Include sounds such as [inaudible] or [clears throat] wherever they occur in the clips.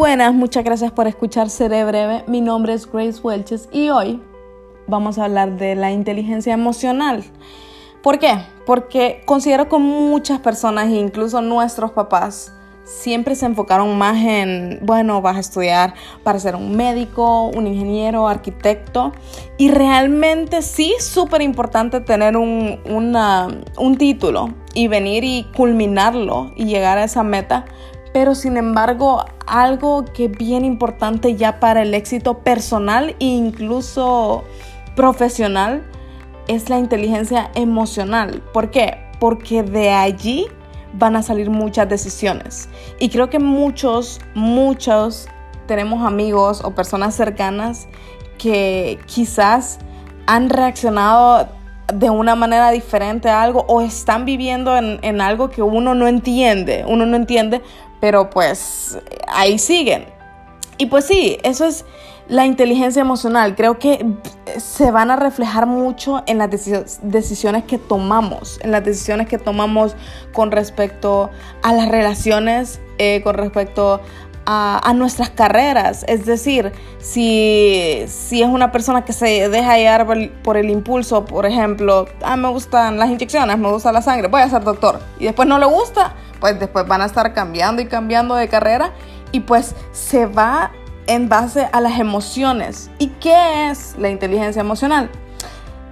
buenas, muchas gracias por escuchar Seré Breve. Mi nombre es Grace Welches y hoy vamos a hablar de la inteligencia emocional. ¿Por qué? Porque considero que muchas personas, incluso nuestros papás, siempre se enfocaron más en, bueno, vas a estudiar para ser un médico, un ingeniero, arquitecto. Y realmente sí, súper importante tener un, un título y venir y culminarlo y llegar a esa meta. Pero sin embargo, algo que es bien importante ya para el éxito personal e incluso profesional es la inteligencia emocional. ¿Por qué? Porque de allí van a salir muchas decisiones. Y creo que muchos, muchos tenemos amigos o personas cercanas que quizás han reaccionado de una manera diferente a algo o están viviendo en, en, algo que uno no entiende, uno no entiende, pero pues ahí siguen. Y pues sí, eso es la inteligencia emocional. Creo que se van a reflejar mucho en las decisiones que tomamos, en las decisiones que tomamos con respecto a las relaciones, eh, con respecto a, nuestras carreras. Es decir, si, si, es una persona que se deja llevar por el, impulso, por ejemplo, ah, me gustan las inyecciones, me gusta la sangre, voy a ser doctor. Y después no le gusta, pues después van a estar cambiando y cambiando de carrera y pues se va en base a las emociones. ¿Y qué es la inteligencia emocional?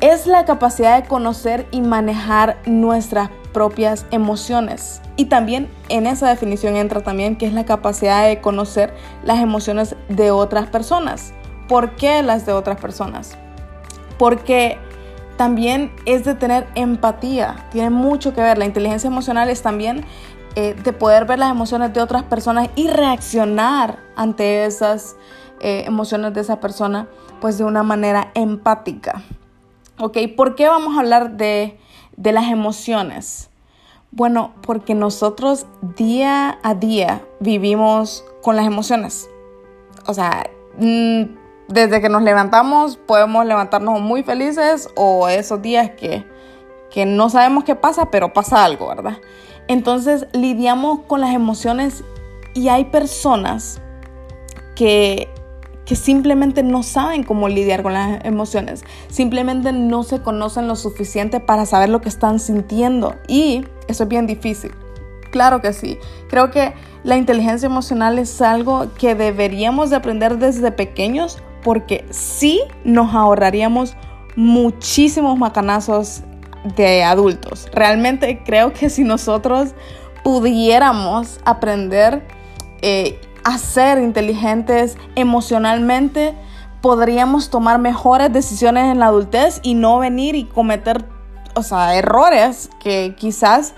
Es la capacidad de conocer y manejar nuestras propias emociones. Y también en esa definición entra también que es la capacidad de conocer las emociones de otras personas. ¿Por qué las de otras personas? Porque también es de tener empatía, tiene mucho que ver. La inteligencia emocional es también eh, de poder ver las emociones de otras personas y reaccionar ante esas eh, emociones de esa persona, pues de una manera empática. ¿Ok? ¿Por qué vamos a hablar de, de las emociones? Bueno, porque nosotros día a día vivimos con las emociones. O sea, mm, desde que nos levantamos podemos levantarnos muy felices o esos días que, que no sabemos qué pasa, pero pasa algo, ¿verdad? Entonces lidiamos con las emociones y hay personas que, que simplemente no saben cómo lidiar con las emociones, simplemente no se conocen lo suficiente para saber lo que están sintiendo y eso es bien difícil. Claro que sí. Creo que la inteligencia emocional es algo que deberíamos de aprender desde pequeños porque sí nos ahorraríamos muchísimos macanazos de adultos. Realmente creo que si nosotros pudiéramos aprender eh, a ser inteligentes emocionalmente, podríamos tomar mejores decisiones en la adultez y no venir y cometer, o sea, errores que quizás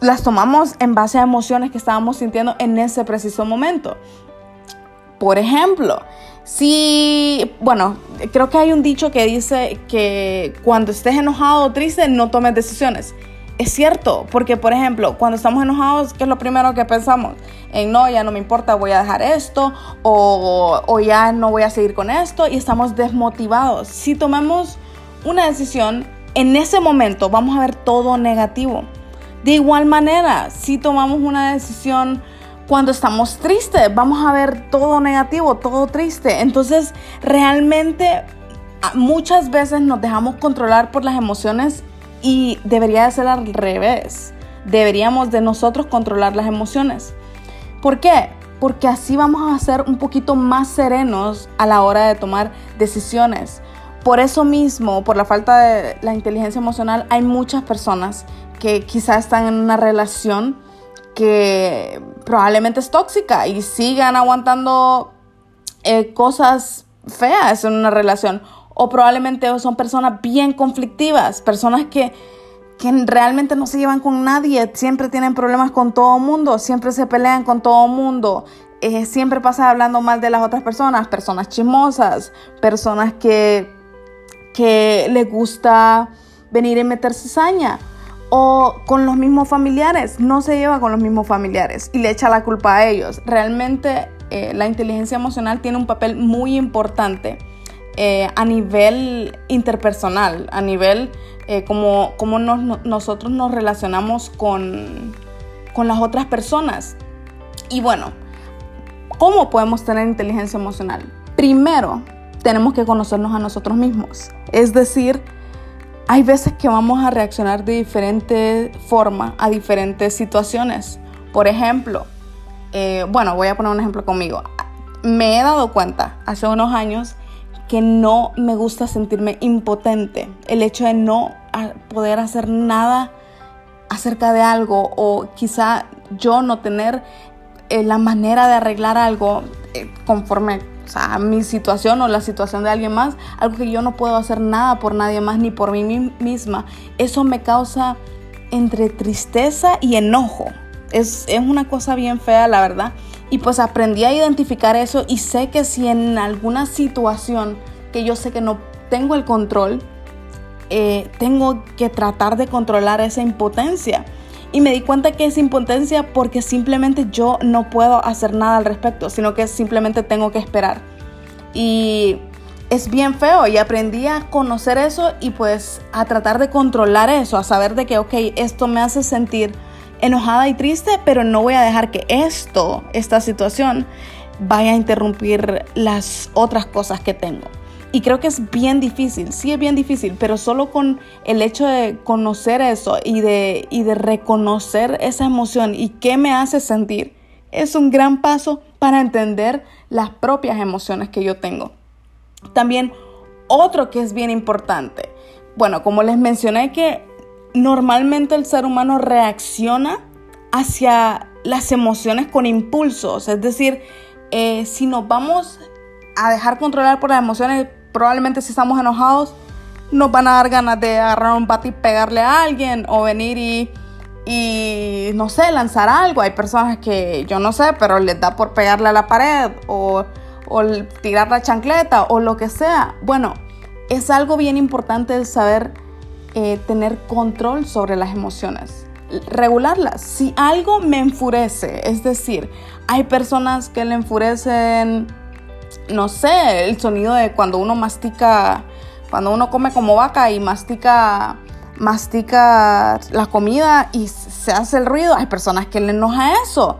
las tomamos en base a emociones que estábamos sintiendo en ese preciso momento. Por ejemplo, si, bueno, creo que hay un dicho que dice que cuando estés enojado o triste no tomes decisiones. Es cierto, porque por ejemplo, cuando estamos enojados, ¿qué es lo primero que pensamos? En no, ya no me importa, voy a dejar esto, o, o ya no voy a seguir con esto, y estamos desmotivados. Si tomamos una decisión, en ese momento vamos a ver todo negativo. De igual manera, si tomamos una decisión cuando estamos tristes, vamos a ver todo negativo, todo triste. Entonces, realmente muchas veces nos dejamos controlar por las emociones y debería de ser al revés. Deberíamos de nosotros controlar las emociones. ¿Por qué? Porque así vamos a ser un poquito más serenos a la hora de tomar decisiones. Por eso mismo, por la falta de la inteligencia emocional, hay muchas personas que quizás están en una relación que probablemente es tóxica y sigan aguantando eh, cosas feas en una relación. O probablemente son personas bien conflictivas, personas que, que realmente no se llevan con nadie, siempre tienen problemas con todo mundo, siempre se pelean con todo mundo, eh, siempre pasan hablando mal de las otras personas, personas chismosas, personas que, que les gusta venir y meter cizaña o con los mismos familiares, no se lleva con los mismos familiares y le echa la culpa a ellos. Realmente eh, la inteligencia emocional tiene un papel muy importante eh, a nivel interpersonal, a nivel eh, como, como nosotros nos relacionamos con, con las otras personas. Y bueno, ¿Cómo podemos tener inteligencia emocional? Primero, tenemos que conocernos a nosotros mismos. Es decir, hay veces que vamos a reaccionar de diferente forma a diferentes situaciones. Por ejemplo, eh, bueno, voy a poner un ejemplo conmigo. Me he dado cuenta hace unos años que no me gusta sentirme impotente. El hecho de no poder hacer nada acerca de algo o quizá yo no tener eh, la manera de arreglar algo eh, conforme a mi situación o la situación de alguien más, algo que yo no puedo hacer nada por nadie más ni por mí misma, eso me causa entre tristeza y enojo. Es, es una cosa bien fea, la verdad. Y pues aprendí a identificar eso y sé que si en alguna situación que yo sé que no tengo el control, eh, tengo que tratar de controlar esa impotencia. Y me di cuenta que es impotencia porque simplemente yo no puedo hacer nada al respecto, sino que simplemente tengo que esperar. Y es bien feo y aprendí a conocer eso y pues a tratar de controlar eso, a saber de que, ok, esto me hace sentir enojada y triste, pero no voy a dejar que esto, esta situación, vaya a interrumpir las otras cosas que tengo. Y creo que es bien difícil, sí es bien difícil, pero solo con el hecho de conocer eso y de, y de reconocer esa emoción y qué me hace sentir, es un gran paso para entender las propias emociones que yo tengo. También otro que es bien importante, bueno, como les mencioné que normalmente el ser humano reacciona hacia las emociones con impulsos, es decir, eh, si nos vamos a dejar controlar por las emociones, probablemente si estamos enojados, nos van a dar ganas de agarrar un bate y pegarle a alguien o venir y, no sé, lanzar algo. Hay personas que yo no sé, pero les da por pegarle a la pared o, tirar la chancleta o lo que sea. Bueno, es algo bien importante saber eh, tener control sobre las emociones, regularlas. Si algo me enfurece, es decir, hay personas que le enfurecen no sé, el sonido de cuando uno mastica, cuando uno come como vaca y mastica, mastica la comida y se hace el ruido, hay personas que le enoja eso.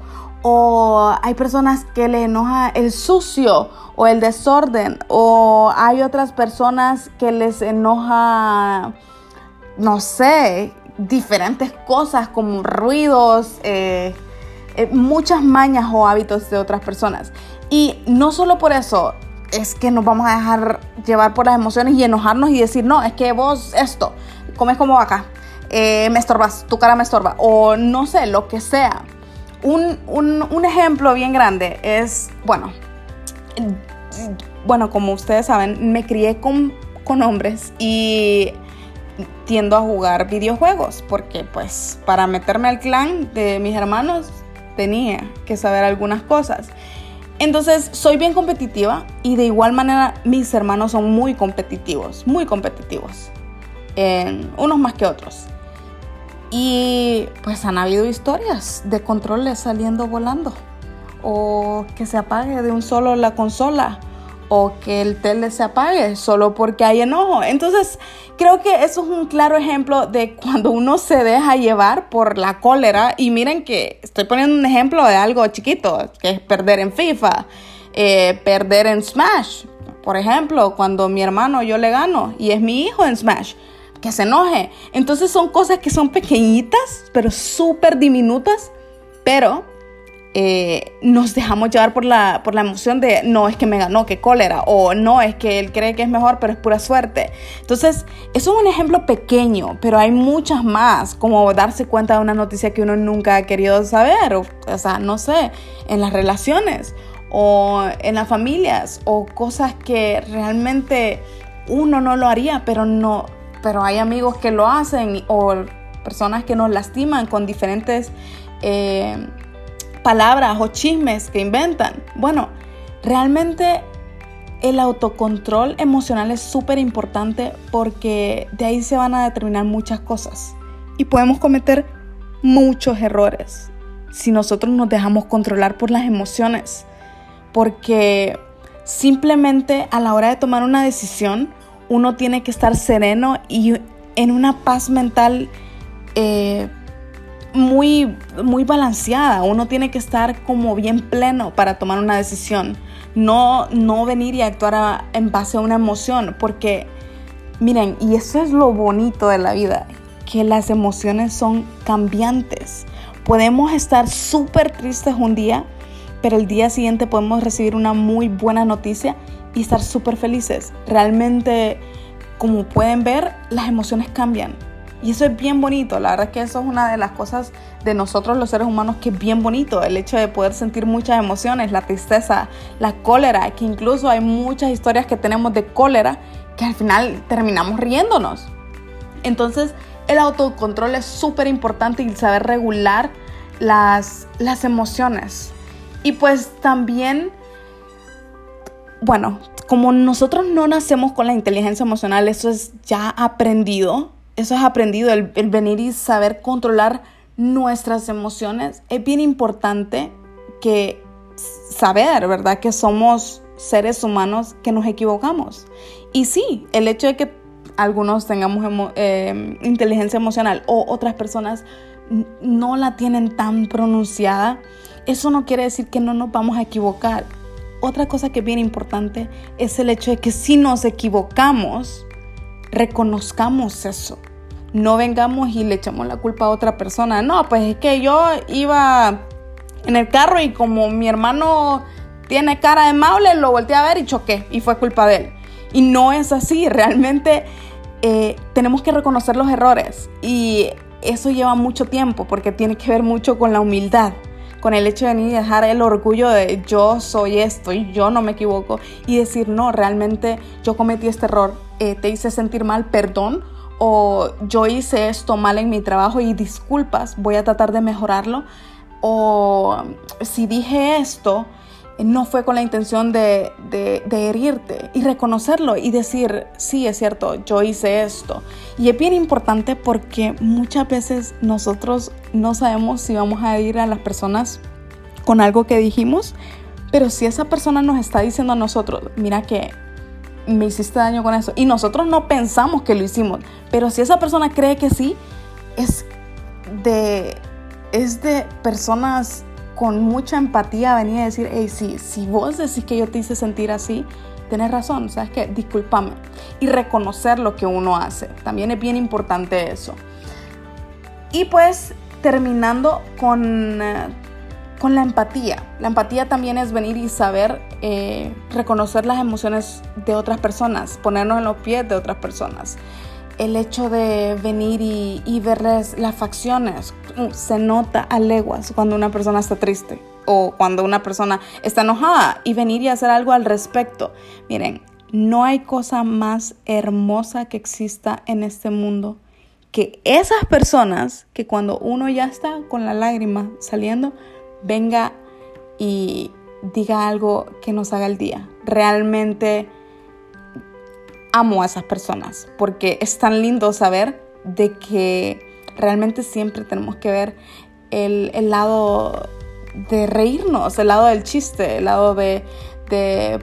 O hay personas que le enoja el sucio o el desorden. O hay otras personas que les enoja, no sé, diferentes cosas como ruidos, eh, eh, muchas mañas o hábitos de otras personas. Y no solo por eso es que nos vamos a dejar llevar por las emociones y enojarnos y decir, no, es que vos esto, comes como vaca, eh, me estorbas, tu cara me estorba, o no sé, lo que sea. Un, un, ejemplo bien grande es, bueno, bueno, como ustedes saben, me crié con, con hombres y tiendo a jugar videojuegos porque pues para meterme al clan de mis hermanos tenía que saber algunas cosas. Entonces soy bien competitiva y de igual manera mis hermanos son muy competitivos, muy competitivos, unos más que otros. Y pues han habido historias de controles saliendo volando o que se apague de un solo la consola o que el tele se apague solo porque hay enojo. Entonces, creo que eso es un claro ejemplo de cuando uno se deja llevar por la cólera. Y miren que estoy poniendo un ejemplo de algo chiquito, que es perder en FIFA, eh, perder en Smash. Por ejemplo, cuando mi hermano yo le gano y es mi hijo en Smash, que se enoje. Entonces son cosas que son pequeñitas, pero súper diminutas, pero eh, nos dejamos llevar por la, por la emoción de no es que me ganó, que cólera, o no es que él cree que es mejor, pero es pura suerte. Entonces, eso es un ejemplo pequeño, pero hay muchas más, como darse cuenta de una noticia que uno nunca ha querido saber, o, o sea, no sé, en las relaciones o en las familias, o cosas que realmente uno no lo haría, pero no, pero hay amigos que lo hacen, o personas que nos lastiman con diferentes eh, palabras o chismes que inventan. Bueno, realmente el autocontrol emocional es súper importante porque de ahí se van a determinar muchas cosas y podemos cometer muchos errores si nosotros nos dejamos controlar por las emociones. Porque simplemente a la hora de tomar una decisión, uno tiene que estar sereno y en una paz mental eh, muy, muy balanceada. Uno tiene que estar como bien pleno para tomar una decisión. No, no venir y actuar en base a una emoción, porque miren, y eso es lo bonito de la vida, que las emociones son cambiantes. Podemos estar súper tristes un día, pero el día siguiente podemos recibir una muy buena noticia y estar súper felices. Realmente, como pueden ver, las emociones cambian. Y eso es bien bonito, la verdad es que eso es una de las cosas de nosotros los seres humanos que es bien bonito, el hecho de poder sentir muchas emociones, la tristeza, la cólera, que incluso hay muchas historias que tenemos de cólera que al final terminamos riéndonos. Entonces el autocontrol es súper importante y saber regular las, las emociones. Y pues también, bueno, como nosotros no nacemos con la inteligencia emocional, eso es ya aprendido eso es aprendido, el, venir y saber controlar nuestras emociones. Es bien importante que saber, ¿verdad? Que somos seres humanos que nos equivocamos. Y sí, el hecho de que algunos tengamos em, inteligencia emocional o otras personas no la tienen tan pronunciada, eso no quiere decir que no nos vamos a equivocar. Otra cosa que es bien importante es el hecho de que si nos equivocamos, reconozcamos eso. No vengamos y le echamos la culpa a otra persona. No, pues es que yo iba en el carro y como mi hermano tiene cara de maule, lo volteé a ver y choqué y fue culpa de él. Y no es así, [laughs] realmente eh, tenemos que reconocer los errores y eso lleva mucho tiempo porque tiene que ver mucho con la humildad, con el hecho de y dejar el orgullo de yo soy esto y yo no me equivoco y decir no, realmente yo cometí este error, eh, te hice sentir mal, perdón, o yo hice esto mal en mi trabajo y disculpas, voy a tratar de mejorarlo, o si dije esto, no fue con la intención de, de, herirte y reconocerlo y decir, sí, es cierto, yo hice esto. Y es bien importante porque muchas veces nosotros no sabemos si vamos a herir a las personas con algo que dijimos, pero si esa persona nos está diciendo a nosotros, mira que me hiciste daño con eso. Y nosotros no pensamos que lo hicimos. Pero si esa persona cree que sí, es de, es de personas con mucha empatía venir a decir, hey, sí, si vos decís que yo te hice sentir así, tenés razón, ¿sabes qué? Discúlpame. Y reconocer lo que uno hace. También es bien importante eso. Y pues terminando con eh, la empatía. La empatía también es venir y saber eh, reconocer las emociones de otras personas, ponernos en los pies de otras personas. El hecho de venir y, y las facciones, uh, se nota a leguas cuando una persona está triste o cuando una persona está enojada y venir y hacer algo al respecto. Miren, no hay cosa más hermosa que exista en este mundo que esas personas que cuando uno ya está con la lágrima saliendo, venga y diga algo que nos haga el día. Realmente amo a esas personas porque es tan lindo saber de que realmente siempre tenemos que ver el, lado de reírnos, el lado del chiste, el lado de,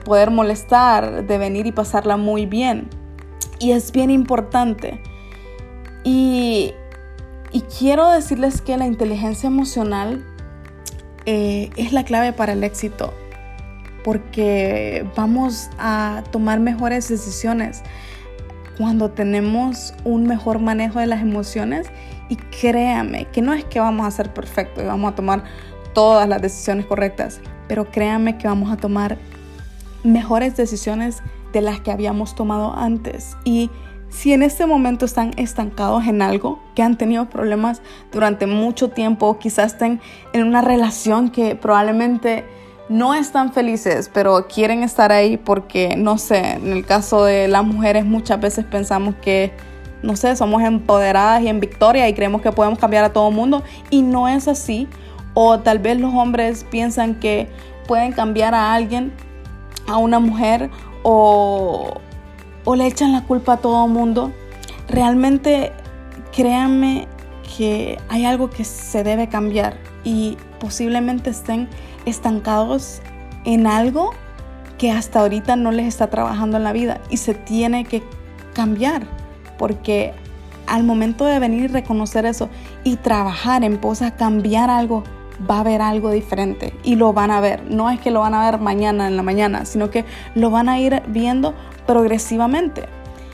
poder molestar, de venir y pasarla muy bien. Y es bien importante. Y, y quiero decirles que la inteligencia emocional eh, es la clave para el éxito, porque vamos a tomar mejores decisiones cuando tenemos un mejor manejo de las emociones. Y créame que no es que vamos a ser perfectos y vamos a tomar todas las decisiones correctas, pero créame que vamos a tomar mejores decisiones de las que habíamos tomado antes. Y si en este momento están estancados en algo, que han tenido problemas durante mucho tiempo, quizás estén en una relación que probablemente no están felices, pero quieren estar ahí porque, no sé, en el caso de las mujeres muchas veces pensamos que, no sé, somos empoderadas y en victoria y creemos que podemos cambiar a todo el mundo y no es así. O tal vez los hombres piensan que pueden cambiar a alguien, a una mujer o, o le echan la culpa a todo mundo, realmente créanme que hay algo que se debe cambiar y posiblemente estén estancados en algo que hasta ahorita no les está trabajando en la vida y se tiene que cambiar porque al momento de venir y reconocer eso y trabajar en pos cambiar algo, va a haber algo diferente y lo van a ver. No es que lo van a ver mañana en la mañana, sino que lo van a ir viendo progresivamente.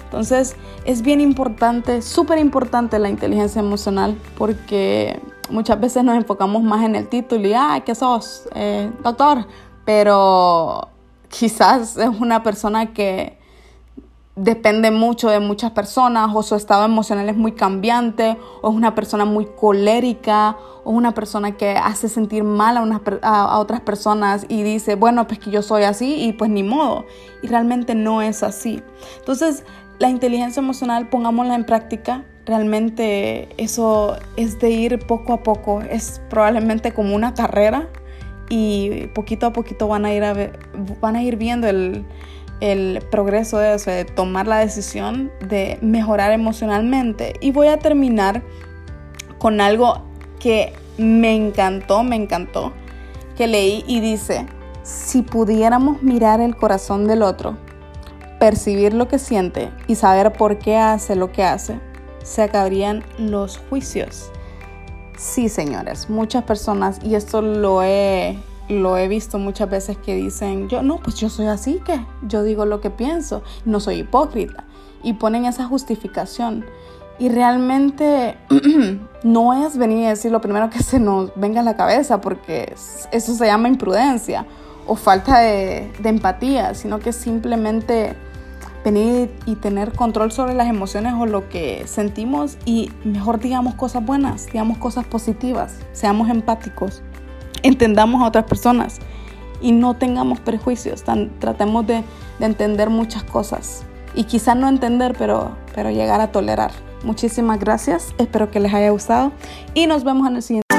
Entonces es bien importante, súper importante la inteligencia emocional porque muchas veces nos enfocamos más en el título y, ah, ¿qué sos? Eh, doctor. Pero quizás es una persona que depende mucho de muchas personas o su estado emocional es muy cambiante o es una persona muy colérica o una persona que hace sentir mal a, a, otras personas y dice, bueno, pues que yo soy así y pues ni modo. Y realmente no es así. Entonces, la inteligencia emocional, pongámosla en práctica. Realmente eso es de ir poco a poco. Es probablemente como una carrera y poquito a poquito van a ir, a van a ir viendo el, el progreso de tomar la decisión de mejorar emocionalmente. Y voy a terminar con algo que me encantó, me encantó, que leí y dice, si pudiéramos mirar el corazón del otro, percibir lo que siente y saber por qué hace lo que hace, se acabarían los juicios. Sí, señores, muchas personas, y esto lo he lo he visto muchas veces que dicen, yo no, pues yo soy así que yo digo lo que pienso, no soy hipócrita. Y ponen esa justificación. Y realmente [clears throat] no es venir y decir lo primero que se nos venga a la cabeza, porque eso se llama imprudencia o falta de, de empatía, sino que simplemente venir y tener control sobre las emociones o lo que sentimos y mejor digamos cosas buenas, digamos cosas positivas, seamos empáticos entendamos a otras personas y no tengamos prejuicios, tratemos de, entender muchas cosas y quizás no entender, pero, pero llegar a tolerar. Muchísimas gracias, espero que les haya gustado y nos vemos en el siguiente.